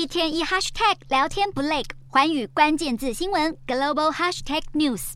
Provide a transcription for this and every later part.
一天一 hashtag 聊天不累，环宇关键字新闻 global hashtag news。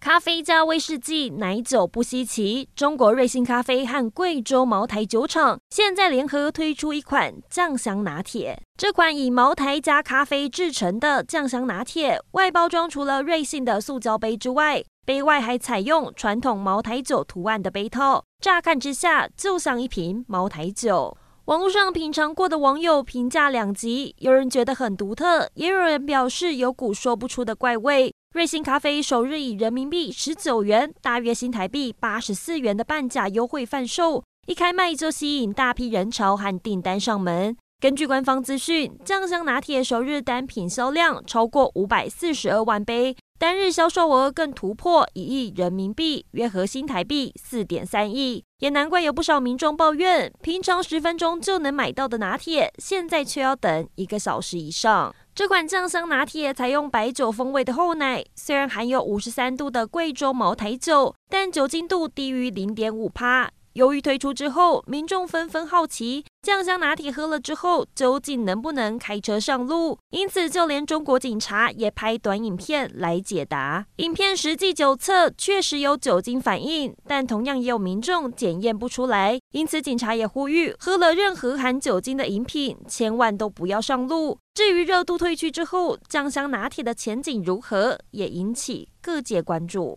咖啡加威士忌，奶酒不稀奇。中国瑞幸咖啡和贵州茅台酒厂现在联合推出一款酱香拿铁。这款以茅台加咖啡制成的酱香拿铁，外包装除了瑞幸的塑胶杯之外，杯外还采用传统茅台酒图案的杯套，乍看之下就像一瓶茅台酒。网络上品尝过的网友评价两极，有人觉得很独特，也有人表示有股说不出的怪味。瑞幸咖啡首日以人民币十九元（大约新台币八十四元）的半价优惠贩售，一开卖就吸引大批人潮和订单上门。根据官方资讯，酱香拿铁首日单品销量超过五百四十二万杯。单日销售额更突破一亿人民币，约合新台币四点三亿，也难怪有不少民众抱怨，平常十分钟就能买到的拿铁，现在却要等一个小时以上。这款酱香拿铁采用白酒风味的厚奶，虽然含有五十三度的贵州茅台酒，但酒精度低于零点五趴。由于推出之后，民众纷纷好奇酱香拿铁喝了之后究竟能不能开车上路，因此就连中国警察也拍短影片来解答。影片实际酒测确实有酒精反应，但同样也有民众检验不出来，因此警察也呼吁喝了任何含酒精的饮品，千万都不要上路。至于热度退去之后，酱香拿铁的前景如何，也引起各界关注。